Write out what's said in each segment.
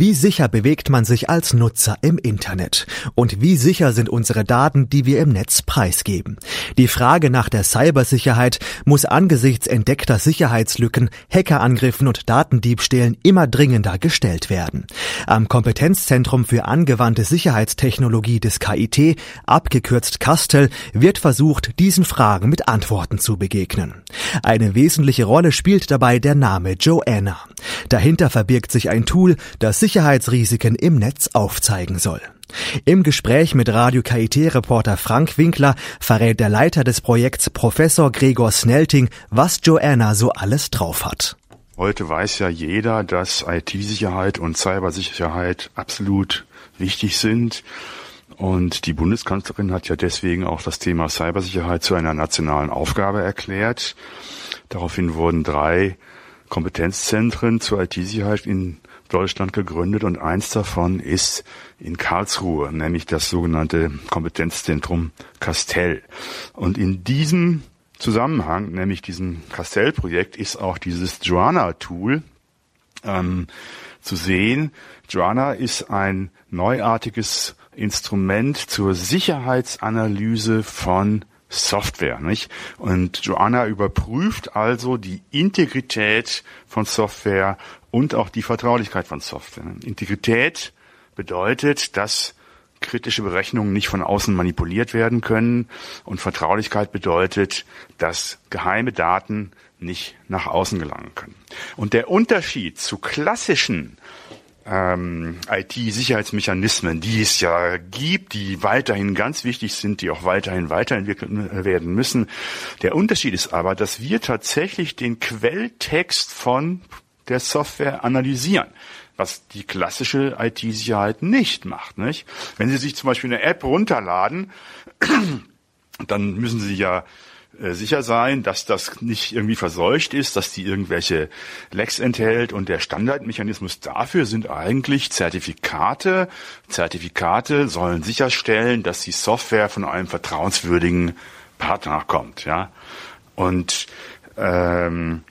Wie sicher bewegt man sich als Nutzer im Internet? Und wie sicher sind unsere Daten, die wir im Netz preisgeben? Die Frage nach der Cybersicherheit muss angesichts entdeckter Sicherheitslücken, Hackerangriffen und Datendiebstählen immer dringender gestellt werden. Am Kompetenzzentrum für angewandte Sicherheitstechnologie des KIT, abgekürzt Kastel, wird versucht, diesen Fragen mit Antworten zu begegnen. Eine wesentliche Rolle spielt dabei der Name Joanna. Dahinter verbirgt sich ein Tool, das Sicherheitsrisiken im Netz aufzeigen soll. Im Gespräch mit Radio KIT-Reporter Frank Winkler verrät der Leiter des Projekts Professor Gregor Snelting, was Joanna so alles drauf hat. Heute weiß ja jeder, dass IT-Sicherheit und Cybersicherheit absolut wichtig sind. Und die Bundeskanzlerin hat ja deswegen auch das Thema Cybersicherheit zu einer nationalen Aufgabe erklärt. Daraufhin wurden drei Kompetenzzentren zur IT-Sicherheit in Deutschland gegründet und eins davon ist in Karlsruhe, nämlich das sogenannte Kompetenzzentrum Castell. Und in diesem Zusammenhang, nämlich diesem Castell-Projekt, ist auch dieses Joanna-Tool ähm, zu sehen. Joanna ist ein neuartiges Instrument zur Sicherheitsanalyse von Software, nicht? Und Joanna überprüft also die Integrität von Software und auch die Vertraulichkeit von Software. Integrität bedeutet, dass kritische Berechnungen nicht von außen manipuliert werden können und Vertraulichkeit bedeutet, dass geheime Daten nicht nach außen gelangen können. Und der Unterschied zu klassischen ähm, IT-Sicherheitsmechanismen, die es ja gibt, die weiterhin ganz wichtig sind, die auch weiterhin weiterentwickelt werden müssen. Der Unterschied ist aber, dass wir tatsächlich den Quelltext von der Software analysieren was die klassische IT-Sicherheit nicht macht. Nicht? Wenn Sie sich zum Beispiel eine App runterladen, dann müssen Sie ja äh, sicher sein, dass das nicht irgendwie verseucht ist, dass die irgendwelche Lecks enthält und der Standardmechanismus dafür sind eigentlich Zertifikate. Zertifikate sollen sicherstellen, dass die Software von einem vertrauenswürdigen Partner kommt, ja. Und ähm,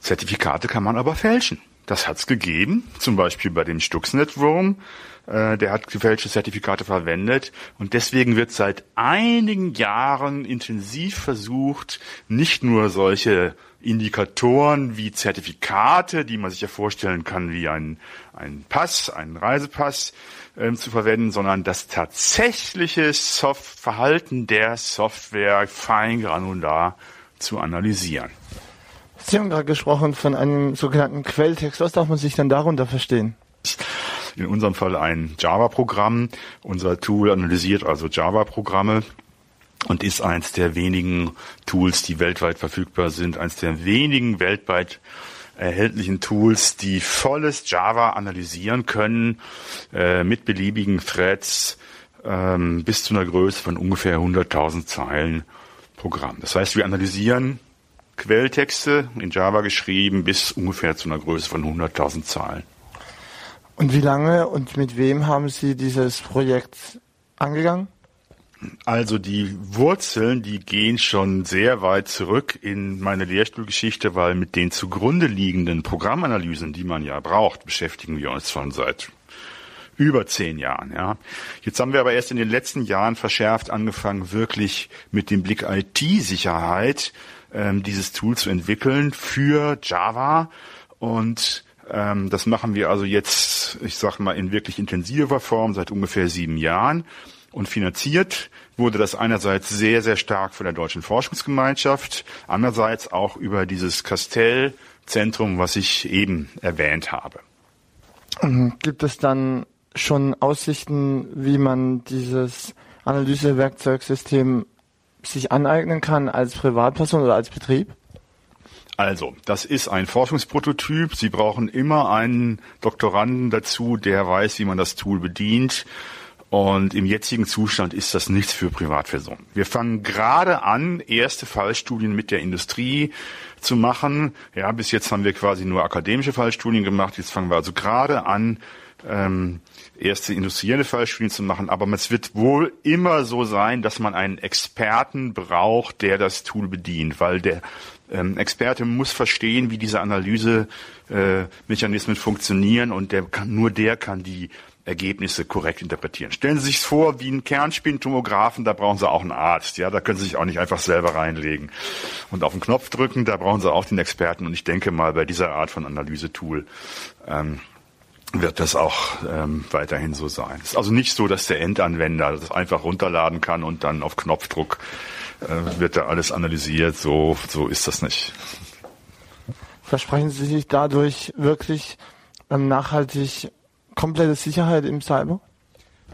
Zertifikate kann man aber fälschen. Das hat's gegeben, zum Beispiel bei dem Stuxnet-Wurm. Äh, der hat gefälschte Zertifikate verwendet und deswegen wird seit einigen Jahren intensiv versucht, nicht nur solche Indikatoren wie Zertifikate, die man sich ja vorstellen kann wie ein, ein Pass, ein Reisepass, äh, zu verwenden, sondern das tatsächliche Soft Verhalten der Software fein granular zu analysieren. Sie haben gerade gesprochen von einem sogenannten Quelltext. Was darf man sich denn darunter verstehen? in unserem Fall ein Java-Programm. Unser Tool analysiert also Java-Programme und ist eins der wenigen Tools, die weltweit verfügbar sind, eins der wenigen weltweit erhältlichen Tools, die volles Java analysieren können äh, mit beliebigen Threads ähm, bis zu einer Größe von ungefähr 100.000 Zeilen Programm. Das heißt, wir analysieren Quelltexte in Java geschrieben bis ungefähr zu einer Größe von 100.000 Zeilen. Und wie lange und mit wem haben Sie dieses Projekt angegangen? Also die Wurzeln, die gehen schon sehr weit zurück in meine Lehrstuhlgeschichte, weil mit den zugrunde liegenden Programmanalysen, die man ja braucht, beschäftigen wir uns schon seit über zehn Jahren. Ja. Jetzt haben wir aber erst in den letzten Jahren verschärft angefangen, wirklich mit dem Blick IT-Sicherheit ähm, dieses Tool zu entwickeln für Java und ähm, das machen wir also jetzt, ich sag mal, in wirklich intensiver Form seit ungefähr sieben Jahren. Und finanziert wurde das einerseits sehr, sehr stark von der Deutschen Forschungsgemeinschaft, andererseits auch über dieses Castell-Zentrum, was ich eben erwähnt habe. Ähm, gibt es dann schon Aussichten, wie man dieses Analysewerkzeugsystem sich aneignen kann als Privatperson oder als Betrieb? Also, das ist ein Forschungsprototyp. Sie brauchen immer einen Doktoranden dazu, der weiß, wie man das Tool bedient. Und im jetzigen Zustand ist das nichts für Privatpersonen. Wir fangen gerade an, erste Fallstudien mit der Industrie zu machen. Ja, bis jetzt haben wir quasi nur akademische Fallstudien gemacht. Jetzt fangen wir also gerade an, ähm, erste industrielle Fallstudien zu machen, aber es wird wohl immer so sein, dass man einen Experten braucht, der das Tool bedient, weil der ähm, Experte muss verstehen, wie diese Analysemechanismen äh, funktionieren. Und der kann, nur der kann die Ergebnisse korrekt interpretieren. Stellen Sie sich vor, wie ein Kernspintomographen, da brauchen Sie auch einen Arzt, ja, da können Sie sich auch nicht einfach selber reinlegen und auf den Knopf drücken, da brauchen Sie auch den Experten. Und ich denke mal bei dieser Art von Analysetool ähm, wird das auch ähm, weiterhin so sein. Es ist also nicht so, dass der Endanwender das einfach runterladen kann und dann auf Knopfdruck äh, wird da alles analysiert. So, so ist das nicht. Versprechen Sie sich dadurch wirklich ähm, nachhaltig komplette Sicherheit im Cyber?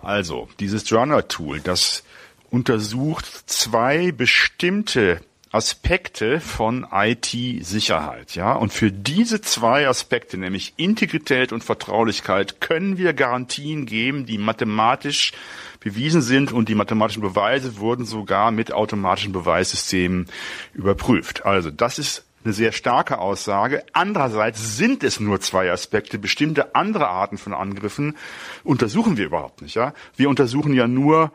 Also, dieses Journal-Tool, das untersucht zwei bestimmte Aspekte von IT-Sicherheit, ja. Und für diese zwei Aspekte, nämlich Integrität und Vertraulichkeit, können wir Garantien geben, die mathematisch bewiesen sind und die mathematischen Beweise wurden sogar mit automatischen Beweissystemen überprüft. Also das ist eine sehr starke Aussage. Andererseits sind es nur zwei Aspekte. Bestimmte andere Arten von Angriffen untersuchen wir überhaupt nicht. Ja? Wir untersuchen ja nur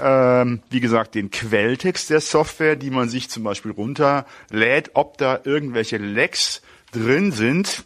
ähm, wie gesagt, den Quelltext der Software, die man sich zum Beispiel runterlädt, ob da irgendwelche Lecks drin sind,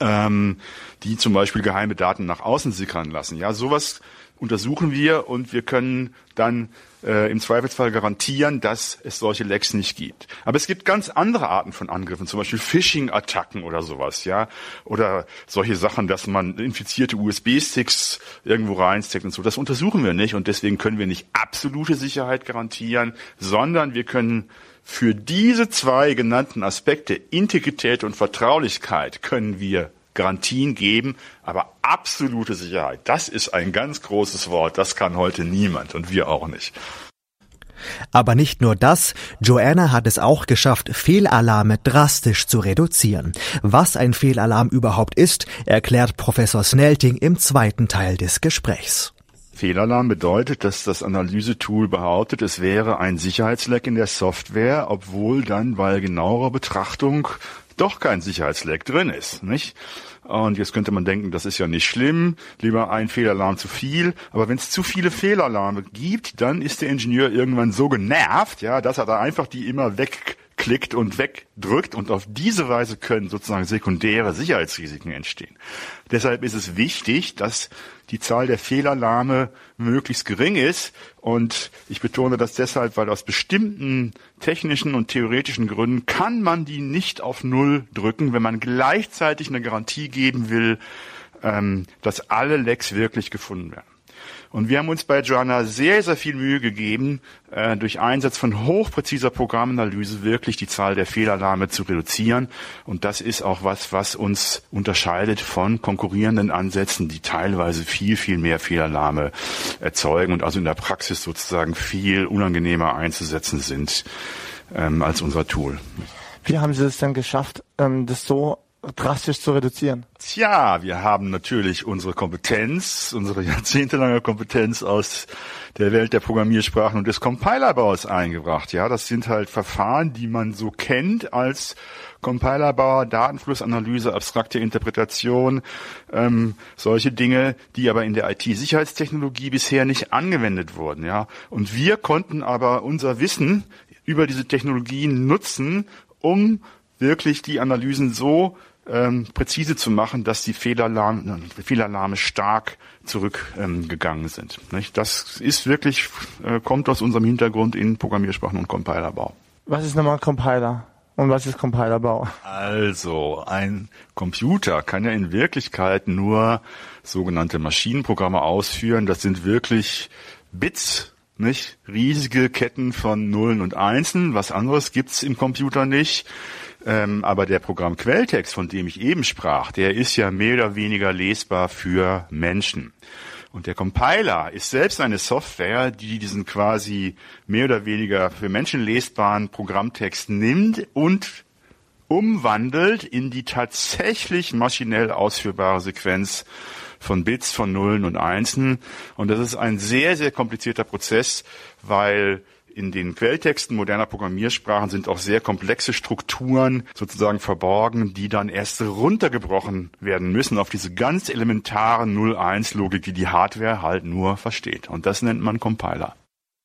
ähm, die zum Beispiel geheime Daten nach außen sickern lassen. Ja, sowas untersuchen wir und wir können dann äh, im Zweifelsfall garantieren, dass es solche Lecks nicht gibt. Aber es gibt ganz andere Arten von Angriffen, zum Beispiel Phishing-Attacken oder sowas, ja, oder solche Sachen, dass man infizierte USB-Sticks irgendwo reinsteckt und so. Das untersuchen wir nicht und deswegen können wir nicht absolute Sicherheit garantieren, sondern wir können für diese zwei genannten Aspekte Integrität und Vertraulichkeit können wir Garantien geben, aber absolute Sicherheit, das ist ein ganz großes Wort, das kann heute niemand und wir auch nicht. Aber nicht nur das, Joanna hat es auch geschafft, Fehlalarme drastisch zu reduzieren. Was ein Fehlalarm überhaupt ist, erklärt Professor Snelting im zweiten Teil des Gesprächs. Fehlalarm bedeutet, dass das Analysetool behauptet, es wäre ein Sicherheitsleck in der Software, obwohl dann bei genauerer Betrachtung doch kein Sicherheitsleck drin ist, nicht? Und jetzt könnte man denken, das ist ja nicht schlimm, lieber ein Fehlalarm zu viel. Aber wenn es zu viele Fehlalarme gibt, dann ist der Ingenieur irgendwann so genervt, ja, dass er da einfach die immer wegklickt und wegdrückt und auf diese Weise können sozusagen sekundäre Sicherheitsrisiken entstehen. Deshalb ist es wichtig, dass die Zahl der Fehlalarme möglichst gering ist. Und ich betone das deshalb, weil aus bestimmten technischen und theoretischen Gründen kann man die nicht auf Null drücken, wenn man gleichzeitig eine Garantie geben will, ähm, dass alle Lecks wirklich gefunden werden. Und wir haben uns bei Joanna sehr, sehr viel Mühe gegeben, äh, durch Einsatz von hochpräziser Programmanalyse wirklich die Zahl der Fehlalarme zu reduzieren. Und das ist auch was, was uns unterscheidet von konkurrierenden Ansätzen, die teilweise viel, viel mehr Fehlalarme erzeugen und also in der Praxis sozusagen viel unangenehmer einzusetzen sind ähm, als unser Tool. Wie haben Sie es denn geschafft, ähm, das so drastisch zu reduzieren? Tja, wir haben natürlich unsere Kompetenz, unsere jahrzehntelange Kompetenz aus der Welt der Programmiersprachen und des Compilerbaus eingebracht. Ja, das sind halt Verfahren, die man so kennt als Compilerbauer, Datenflussanalyse, abstrakte Interpretation, ähm, solche Dinge, die aber in der IT-Sicherheitstechnologie bisher nicht angewendet wurden. Ja, und wir konnten aber unser Wissen über diese Technologien nutzen, um wirklich die Analysen so ähm, präzise zu machen, dass die Fehlalarme, Fehlalarme stark zurückgegangen ähm, sind. Nicht? Das ist wirklich, äh, kommt aus unserem Hintergrund in Programmiersprachen und Compilerbau. Was ist nochmal Compiler? Und was ist Compilerbau? Also, ein Computer kann ja in Wirklichkeit nur sogenannte Maschinenprogramme ausführen. Das sind wirklich Bits, nicht? Riesige Ketten von Nullen und Einsen. Was anderes gibt's im Computer nicht. Ähm, aber der Programmquelltext, von dem ich eben sprach, der ist ja mehr oder weniger lesbar für Menschen. Und der Compiler ist selbst eine Software, die diesen quasi mehr oder weniger für Menschen lesbaren Programmtext nimmt und umwandelt in die tatsächlich maschinell ausführbare Sequenz von Bits, von Nullen und Einsen. Und das ist ein sehr, sehr komplizierter Prozess, weil In den Quelltexten moderner Programmiersprachen sind auch sehr komplexe Strukturen sozusagen verborgen, die dann erst runtergebrochen werden müssen auf diese ganz elementare 0-1-Logik, die die Hardware halt nur versteht. Und das nennt man Compiler.